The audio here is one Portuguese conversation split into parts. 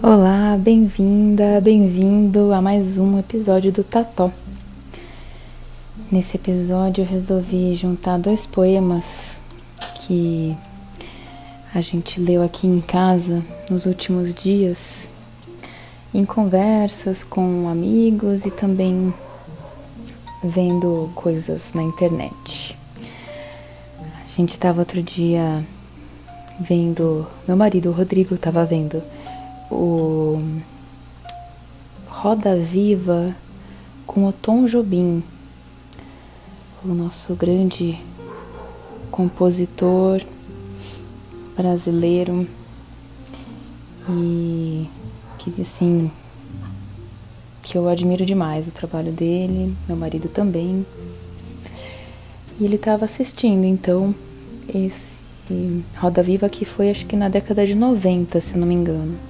Olá, bem-vinda, bem-vindo a mais um episódio do Tató. Nesse episódio eu resolvi juntar dois poemas que a gente leu aqui em casa nos últimos dias, em conversas com amigos e também vendo coisas na internet. A gente estava outro dia vendo, meu marido, Rodrigo, estava vendo o Roda Viva com o Tom Jobim, o nosso grande compositor brasileiro e que assim que eu admiro demais o trabalho dele, meu marido também. E ele estava assistindo então esse Roda Viva que foi acho que na década de 90, se eu não me engano.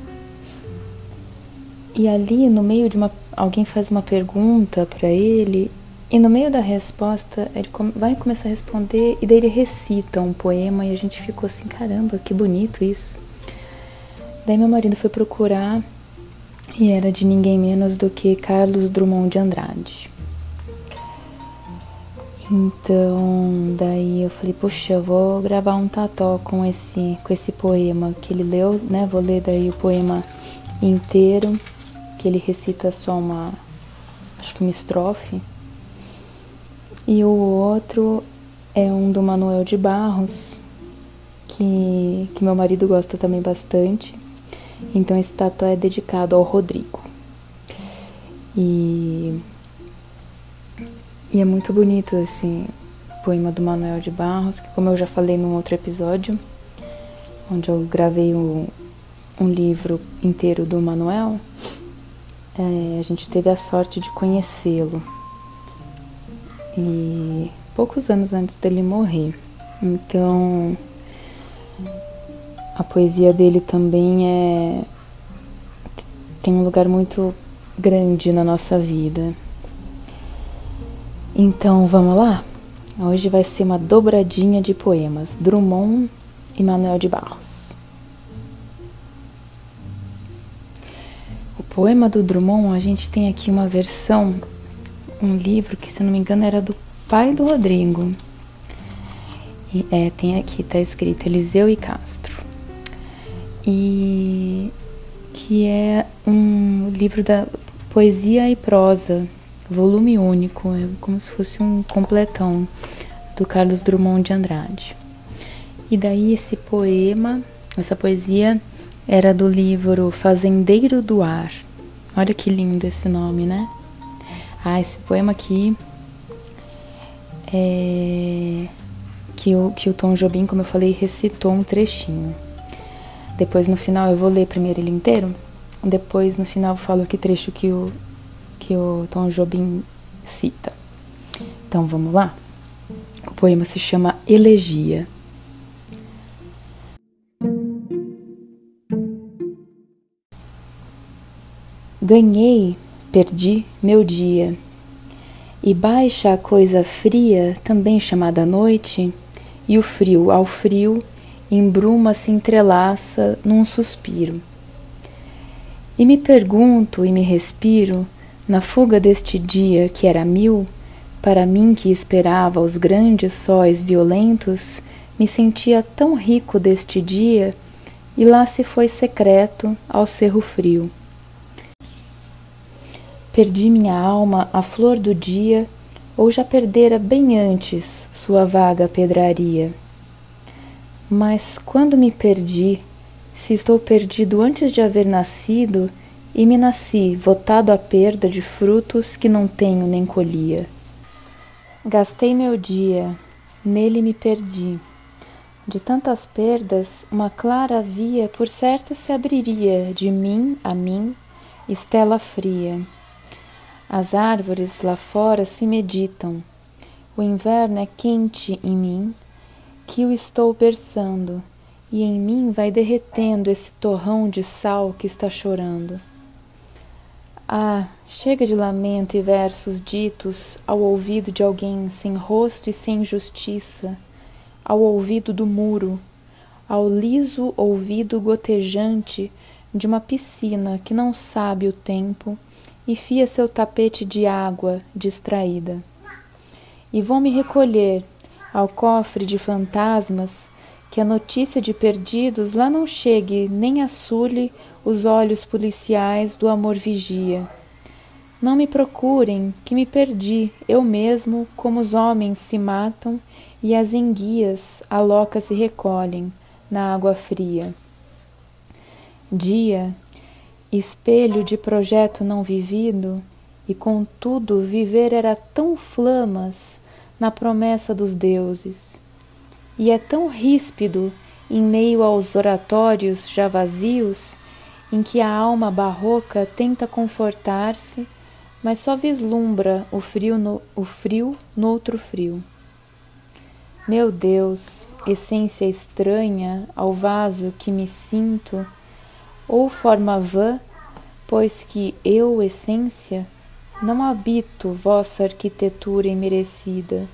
E ali no meio de uma alguém faz uma pergunta para ele e no meio da resposta ele vai começar a responder e daí ele recita um poema e a gente ficou assim, caramba, que bonito isso. Daí meu marido foi procurar e era de ninguém menos do que Carlos Drummond de Andrade. Então, daí eu falei, puxa, eu vou gravar um tató com esse com esse poema que ele leu, né? Vou ler daí o poema inteiro que ele recita só uma, acho que uma estrofe. E o outro é um do Manuel de Barros, que, que meu marido gosta também bastante. Então esse tatu é dedicado ao Rodrigo. E, e é muito bonito esse poema do Manuel de Barros, que como eu já falei num outro episódio, onde eu gravei um, um livro inteiro do Manuel, é, a gente teve a sorte de conhecê-lo. E poucos anos antes dele morrer. Então, a poesia dele também é tem um lugar muito grande na nossa vida. Então, vamos lá? Hoje vai ser uma dobradinha de poemas, Drummond e Manuel de Barros. Poema do Drummond, a gente tem aqui uma versão, um livro que, se não me engano, era do pai do Rodrigo. E, é, tem aqui, tá escrito Eliseu e Castro. E que é um livro da poesia e prosa, volume único, é como se fosse um completão do Carlos Drummond de Andrade. E daí esse poema, essa poesia era do livro Fazendeiro do Ar, Olha que lindo esse nome, né? Ah, esse poema aqui é que o, que o Tom Jobim, como eu falei, recitou um trechinho. Depois no final eu vou ler primeiro ele inteiro. Depois no final eu falo que trecho que o, que o Tom Jobim cita. Então vamos lá? O poema se chama Elegia. Ganhei, perdi meu dia. E baixa a coisa fria, também chamada noite, e o frio ao frio, em bruma se entrelaça num suspiro. E me pergunto e me respiro, na fuga deste dia que era mil, para mim que esperava os grandes sóis violentos, me sentia tão rico deste dia, e lá se foi secreto ao cerro frio. Perdi minha alma à flor do dia, ou já perdera bem antes sua vaga pedraria. Mas quando me perdi, se estou perdido antes de haver nascido, e me nasci votado à perda de frutos que não tenho nem colhia. Gastei meu dia, nele me perdi. De tantas perdas, uma clara via por certo se abriria de mim a mim, estela fria. As árvores lá fora se meditam. O inverno é quente em mim, que o estou berçando, e em mim vai derretendo esse torrão de sal que está chorando. Ah, chega de lamento e versos ditos ao ouvido de alguém sem rosto e sem justiça, ao ouvido do muro, ao liso ouvido gotejante de uma piscina que não sabe o tempo e fia seu tapete de água distraída. E vou me recolher ao cofre de fantasmas que a notícia de perdidos lá não chegue nem assule os olhos policiais do amor vigia. Não me procurem, que me perdi, eu mesmo, como os homens se matam e as enguias aloca se recolhem na água fria. Dia, espelho de projeto não vivido, e contudo viver era tão flamas na promessa dos deuses, e é tão ríspido em meio aos oratórios já vazios, em que a alma barroca tenta confortar-se, mas só vislumbra o frio no, o frio noutro frio. Meu Deus, essência estranha ao vaso que me sinto, ou forma vã, pois que eu, essência, não habito vossa arquitetura imerecida.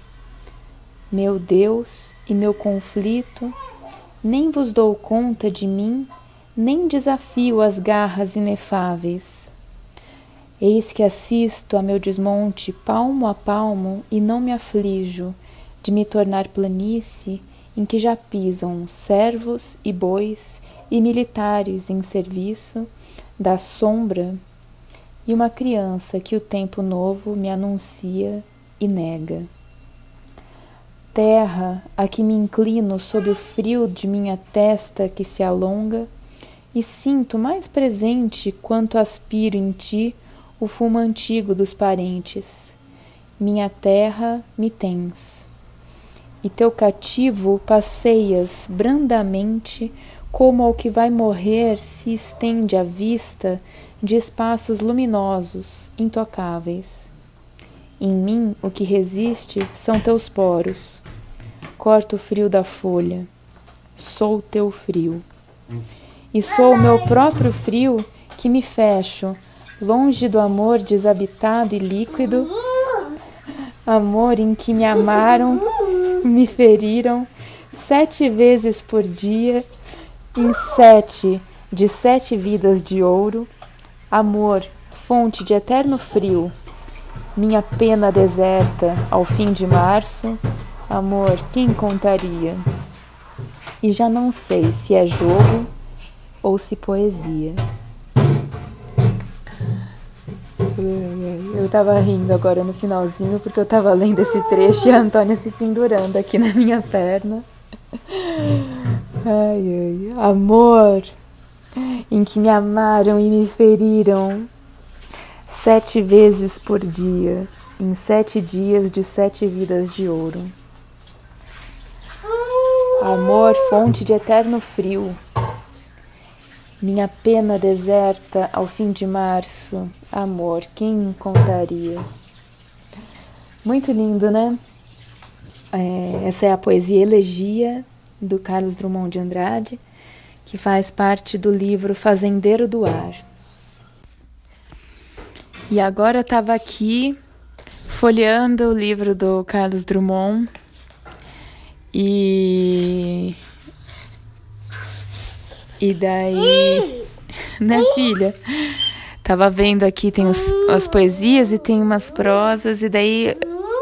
Meu Deus e meu conflito, nem vos dou conta de mim, nem desafio as garras inefáveis. Eis que assisto a meu desmonte palmo a palmo e não me aflijo de me tornar planície em que já pisam servos e bois e militares em serviço da sombra e uma criança que o tempo novo me anuncia e nega. Terra a que me inclino sob o frio de minha testa que se alonga e sinto mais presente quanto aspiro em ti o fumo antigo dos parentes. Minha terra me tens e teu cativo passeias brandamente, como ao que vai morrer se estende a vista de espaços luminosos, intocáveis. Em mim o que resiste são teus poros. Corto o frio da folha. Sou teu frio. E sou o meu próprio frio que me fecho, longe do amor desabitado e líquido, amor em que me amaram me feriram sete vezes por dia, em sete de sete vidas de ouro, amor, fonte de eterno frio, minha pena deserta ao fim de março, amor, quem contaria? E já não sei se é jogo ou se poesia. Eu tava rindo agora no finalzinho porque eu tava lendo esse trecho e a Antônia se pendurando aqui na minha perna. Ai, ai, amor, em que me amaram e me feriram sete vezes por dia, em sete dias de sete vidas de ouro. Amor, fonte de eterno frio, minha pena deserta ao fim de março, amor, quem contaria? Muito lindo, né? É, essa é a poesia Elegia do Carlos Drummond de Andrade, que faz parte do livro Fazendeiro do Ar. E agora estava aqui folheando o livro do Carlos Drummond e e daí, né, filha? Tava vendo aqui, tem os, as poesias e tem umas prosas, e daí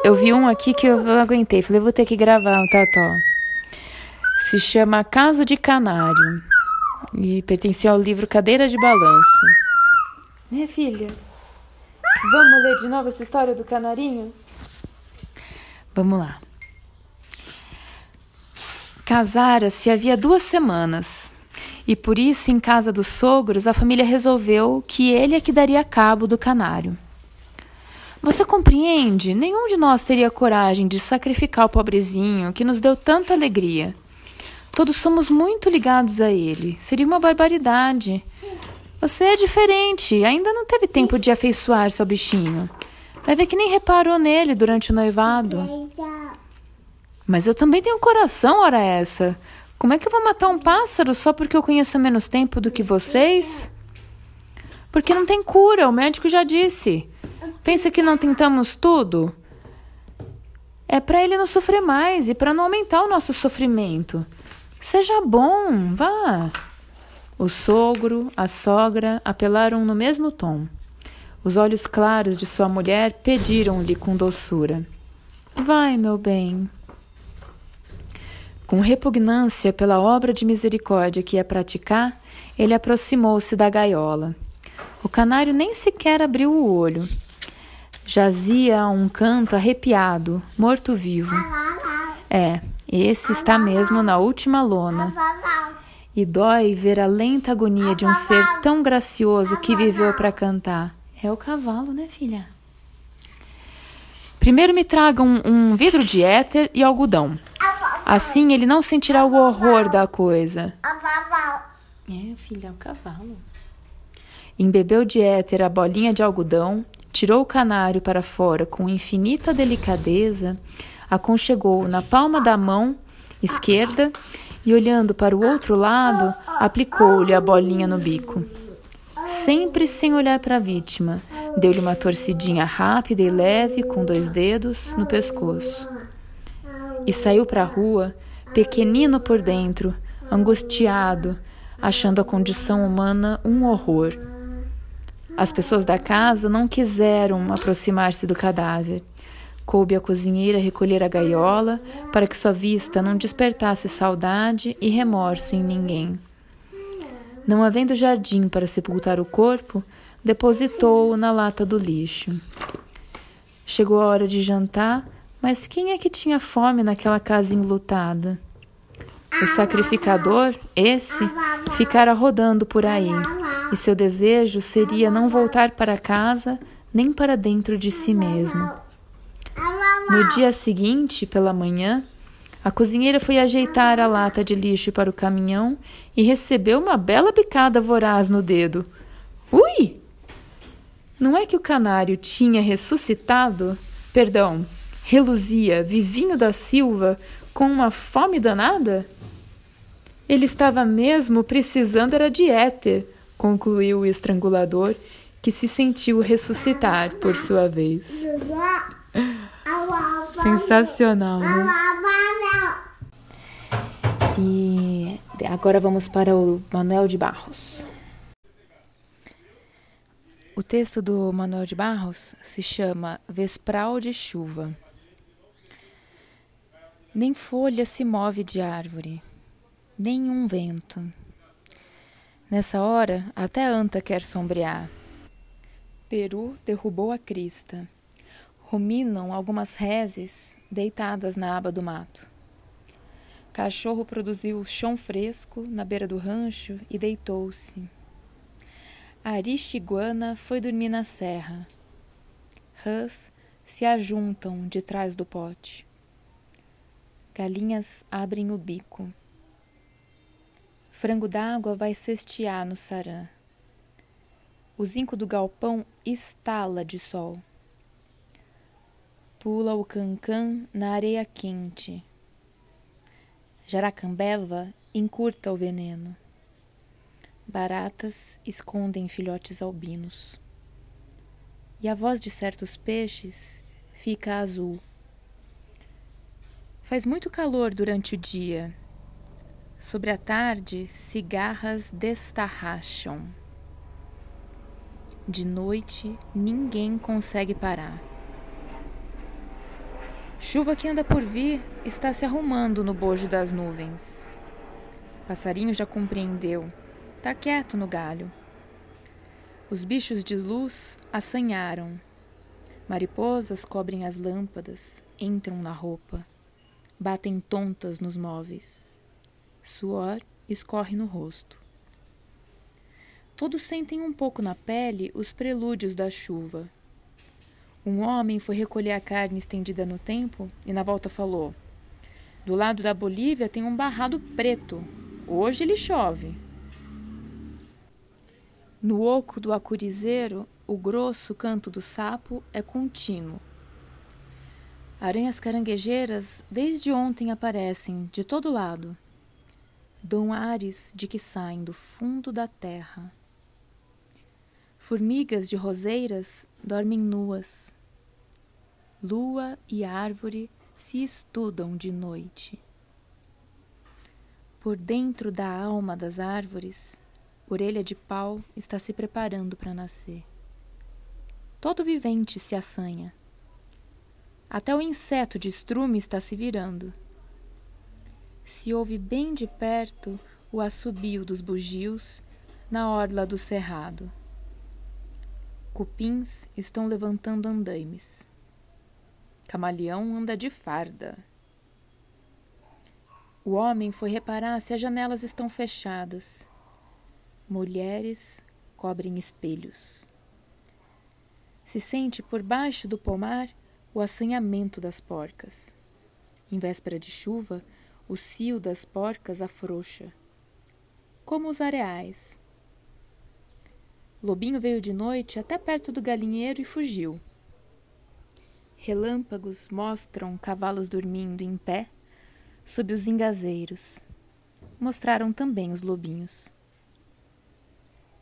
eu vi um aqui que eu não aguentei. Falei, vou ter que gravar um tató. Se chama Caso de Canário e pertencia ao livro Cadeira de Balanço. Né, filha? Vamos ler de novo essa história do canarinho? Vamos lá. Casara-se havia duas semanas e por isso, em casa dos sogros, a família resolveu que ele é que daria cabo do canário. Você compreende? Nenhum de nós teria coragem de sacrificar o pobrezinho que nos deu tanta alegria. Todos somos muito ligados a ele. Seria uma barbaridade. Você é diferente, ainda não teve tempo de afeiçoar-se ao bichinho. Vai ver que nem reparou nele durante o noivado. Mas eu também tenho coração, ora essa. Como é que eu vou matar um pássaro só porque eu conheço menos tempo do que vocês? Porque não tem cura, o médico já disse. Pensa que não tentamos tudo? É para ele não sofrer mais e para não aumentar o nosso sofrimento. Seja bom, vá. O sogro, a sogra apelaram no mesmo tom. Os olhos claros de sua mulher pediram-lhe com doçura: Vai, meu bem. Com repugnância pela obra de misericórdia que ia praticar, ele aproximou-se da gaiola. O canário nem sequer abriu o olho. Jazia a um canto arrepiado, morto-vivo. É, esse está mesmo na última lona. E dói ver a lenta agonia de um ser tão gracioso que viveu para cantar. É o cavalo, né, filha? Primeiro me traga um, um vidro de éter e algodão. Assim ele não sentirá o horror da coisa. É, filha, é o cavalo. Embebeu de éter a bolinha de algodão, tirou o canário para fora com infinita delicadeza, aconchegou-o na palma da mão esquerda e, olhando para o outro lado, aplicou-lhe a bolinha no bico sempre sem olhar para a vítima. Deu-lhe uma torcidinha rápida e leve com dois dedos no pescoço. E saiu para a rua, pequenino por dentro, angustiado, achando a condição humana um horror. As pessoas da casa não quiseram aproximar-se do cadáver. Coube a cozinheira recolher a gaiola para que sua vista não despertasse saudade e remorso em ninguém. Não havendo jardim para sepultar o corpo, depositou-o na lata do lixo. Chegou a hora de jantar, mas quem é que tinha fome naquela casa enlutada? O sacrificador, esse, ficara rodando por aí, e seu desejo seria não voltar para casa nem para dentro de si mesmo. No dia seguinte, pela manhã, a cozinheira foi ajeitar a lata de lixo para o caminhão e recebeu uma bela picada voraz no dedo. Ui! Não é que o canário tinha ressuscitado? Perdão, reluzia, vivinho da Silva, com uma fome danada? Ele estava mesmo precisando era de éter, concluiu o estrangulador, que se sentiu ressuscitar por sua vez. Sensacional, né? E agora vamos para o Manuel de Barros. O texto do Manuel de Barros se chama Vespral de Chuva. Nem folha se move de árvore, nenhum vento. Nessa hora, até anta quer sombrear. Peru derrubou a crista. Ruminam algumas reses deitadas na aba do mato. Cachorro produziu chão fresco na beira do rancho e deitou-se. Arixiguana foi dormir na serra. Rãs se ajuntam de trás do pote. Galinhas abrem o bico. Frango d'água vai cestear no sarã. O zinco do galpão estala de sol. Pula o cancã na areia quente Jaracambeva encurta o veneno. Baratas escondem filhotes albinos. E a voz de certos peixes fica azul. Faz muito calor durante o dia. Sobre a tarde, cigarras destarracham. De noite, ninguém consegue parar. Chuva que anda por vir está se arrumando no bojo das nuvens. Passarinho já compreendeu, tá quieto no galho. Os bichos de luz assanharam. Mariposas cobrem as lâmpadas, entram na roupa, batem tontas nos móveis. Suor escorre no rosto. Todos sentem um pouco na pele os prelúdios da chuva um homem foi recolher a carne estendida no tempo e na volta falou: Do lado da Bolívia tem um barrado preto. Hoje ele chove. No oco do acurizeiro, o grosso canto do sapo é contínuo. Aranhas caranguejeiras desde ontem aparecem de todo lado. Dão ares de que saem do fundo da terra. Formigas de roseiras dormem nuas. Lua e árvore se estudam de noite. Por dentro da alma das árvores, orelha de pau está se preparando para nascer. Todo vivente se assanha. Até o inseto de estrume está se virando. Se ouve bem de perto o assobio dos bugios na orla do cerrado. Cupins estão levantando andaimes. Camaleão anda de farda. O homem foi reparar se as janelas estão fechadas. Mulheres cobrem espelhos. Se sente por baixo do pomar o assanhamento das porcas. Em véspera de chuva, o cio das porcas afrouxa. Como os areais, Lobinho veio de noite até perto do galinheiro e fugiu. Relâmpagos mostram cavalos dormindo em pé sob os engazeiros. Mostraram também os lobinhos.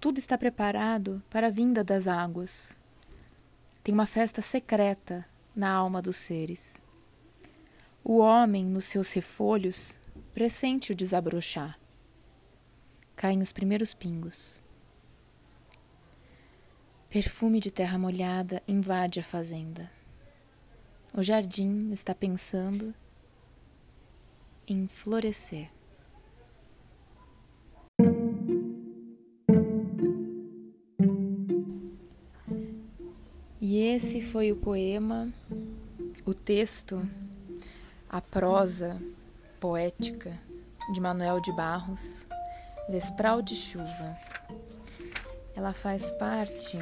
Tudo está preparado para a vinda das águas. Tem uma festa secreta na alma dos seres. O homem, nos seus refolhos, pressente o desabrochar. Caem os primeiros pingos. Perfume de terra molhada invade a fazenda. O jardim está pensando em florescer. E esse foi o poema, o texto, a prosa poética de Manuel de Barros, Vespral de Chuva. Ela faz parte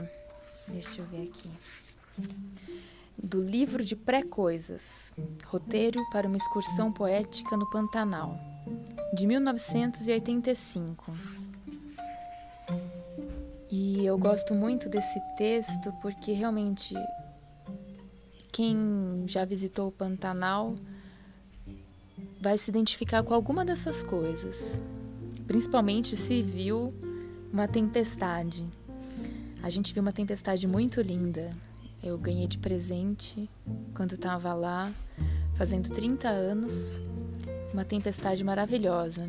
Deixa eu ver aqui. Do livro de pré-coisas, Roteiro para uma excursão poética no Pantanal, de 1985. Eu gosto muito desse texto porque realmente quem já visitou o Pantanal vai se identificar com alguma dessas coisas, principalmente se viu uma tempestade. A gente viu uma tempestade muito linda. Eu ganhei de presente quando estava lá, fazendo 30 anos, uma tempestade maravilhosa.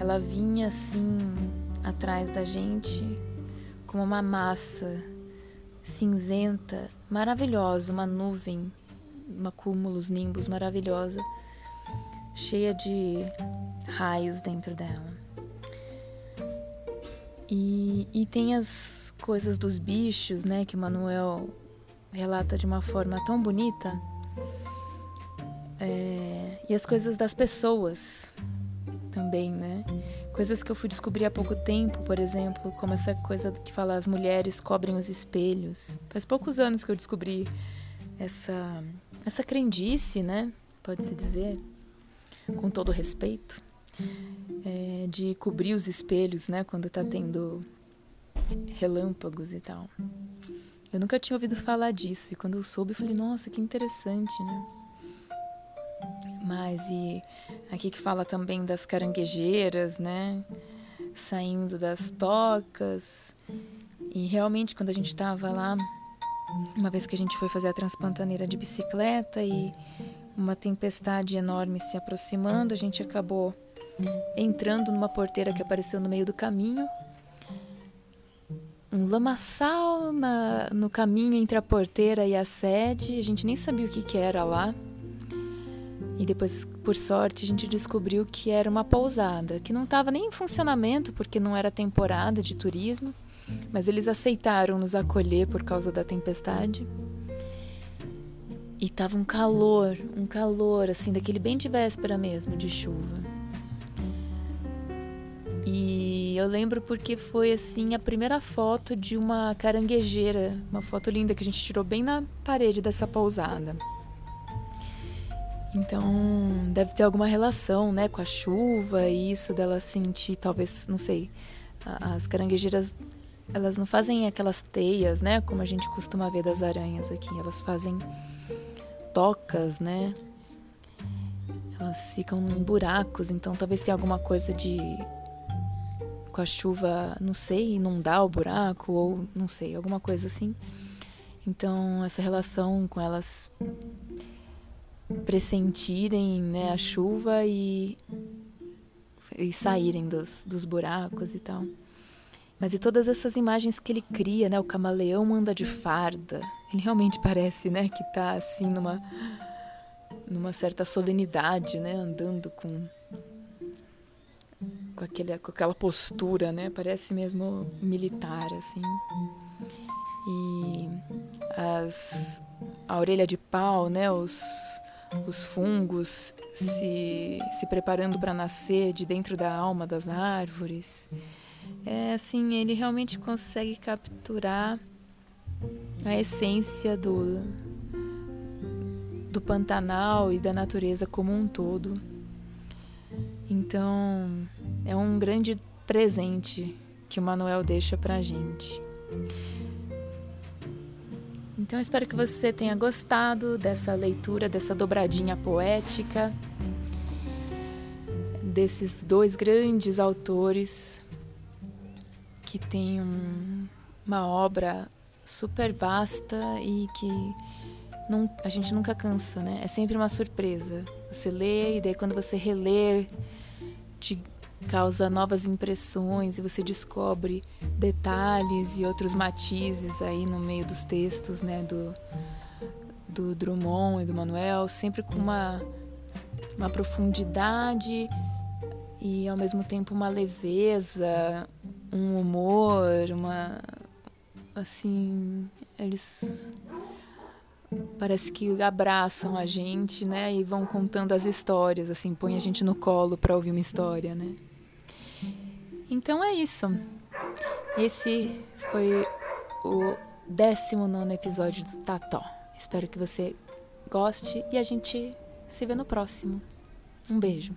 Ela vinha assim atrás da gente como uma massa cinzenta, maravilhosa, uma nuvem, uma cúmulos, nimbus maravilhosa, cheia de raios dentro dela. E, e tem as coisas dos bichos, né, que o Manuel relata de uma forma tão bonita. É, e as coisas das pessoas também, né? Coisas que eu fui descobrir há pouco tempo, por exemplo, como essa coisa que fala as mulheres cobrem os espelhos. Faz poucos anos que eu descobri essa essa crendice, né? Pode-se dizer, com todo respeito é, de cobrir os espelhos, né, quando tá tendo relâmpagos e tal. Eu nunca tinha ouvido falar disso e quando eu soube, eu falei, nossa, que interessante, né? Mas e aqui que fala também das caranguejeiras, né? Saindo das tocas. E realmente, quando a gente estava lá, uma vez que a gente foi fazer a transpantaneira de bicicleta e uma tempestade enorme se aproximando, a gente acabou entrando numa porteira que apareceu no meio do caminho. Um lamaçal na, no caminho entre a porteira e a sede. A gente nem sabia o que, que era lá. E depois, por sorte, a gente descobriu que era uma pousada, que não estava nem em funcionamento porque não era temporada de turismo, mas eles aceitaram nos acolher por causa da tempestade. E tava um calor, um calor assim, daquele bem de véspera mesmo, de chuva. E eu lembro porque foi assim a primeira foto de uma caranguejeira, uma foto linda que a gente tirou bem na parede dessa pousada. Então, deve ter alguma relação, né, com a chuva e isso dela sentir, talvez, não sei. As caranguejeiras, elas não fazem aquelas teias, né, como a gente costuma ver das aranhas aqui. Elas fazem tocas, né? Elas ficam em buracos, então talvez tenha alguma coisa de com a chuva, não sei, inundar o buraco ou não sei, alguma coisa assim. Então, essa relação com elas pressentirem né, a chuva e e saírem dos, dos buracos e tal. Mas e todas essas imagens que ele cria, né? O camaleão anda de farda. Ele realmente parece, né, que tá assim numa numa certa solenidade, né, andando com com, aquele, com aquela postura, né? Parece mesmo militar, assim. E as, a orelha de pau, né? Os, os fungos se, se preparando para nascer de dentro da alma das árvores. É assim, ele realmente consegue capturar a essência do, do Pantanal e da natureza como um todo. Então, é um grande presente que o Manuel deixa pra gente. Então, espero que você tenha gostado dessa leitura, dessa dobradinha poética, desses dois grandes autores que têm um, uma obra super vasta e que não, a gente nunca cansa, né? É sempre uma surpresa. Você lê e daí quando você relê, te causa novas impressões e você descobre detalhes e outros matizes aí no meio dos textos, né, do, do Drummond e do Manuel, sempre com uma, uma profundidade e ao mesmo tempo uma leveza, um humor, uma assim, eles parece que abraçam a gente, né, e vão contando as histórias, assim, põe a gente no colo para ouvir uma história, né? Então é isso. Esse foi o 19 episódio do Tató. Espero que você goste e a gente se vê no próximo. Um beijo.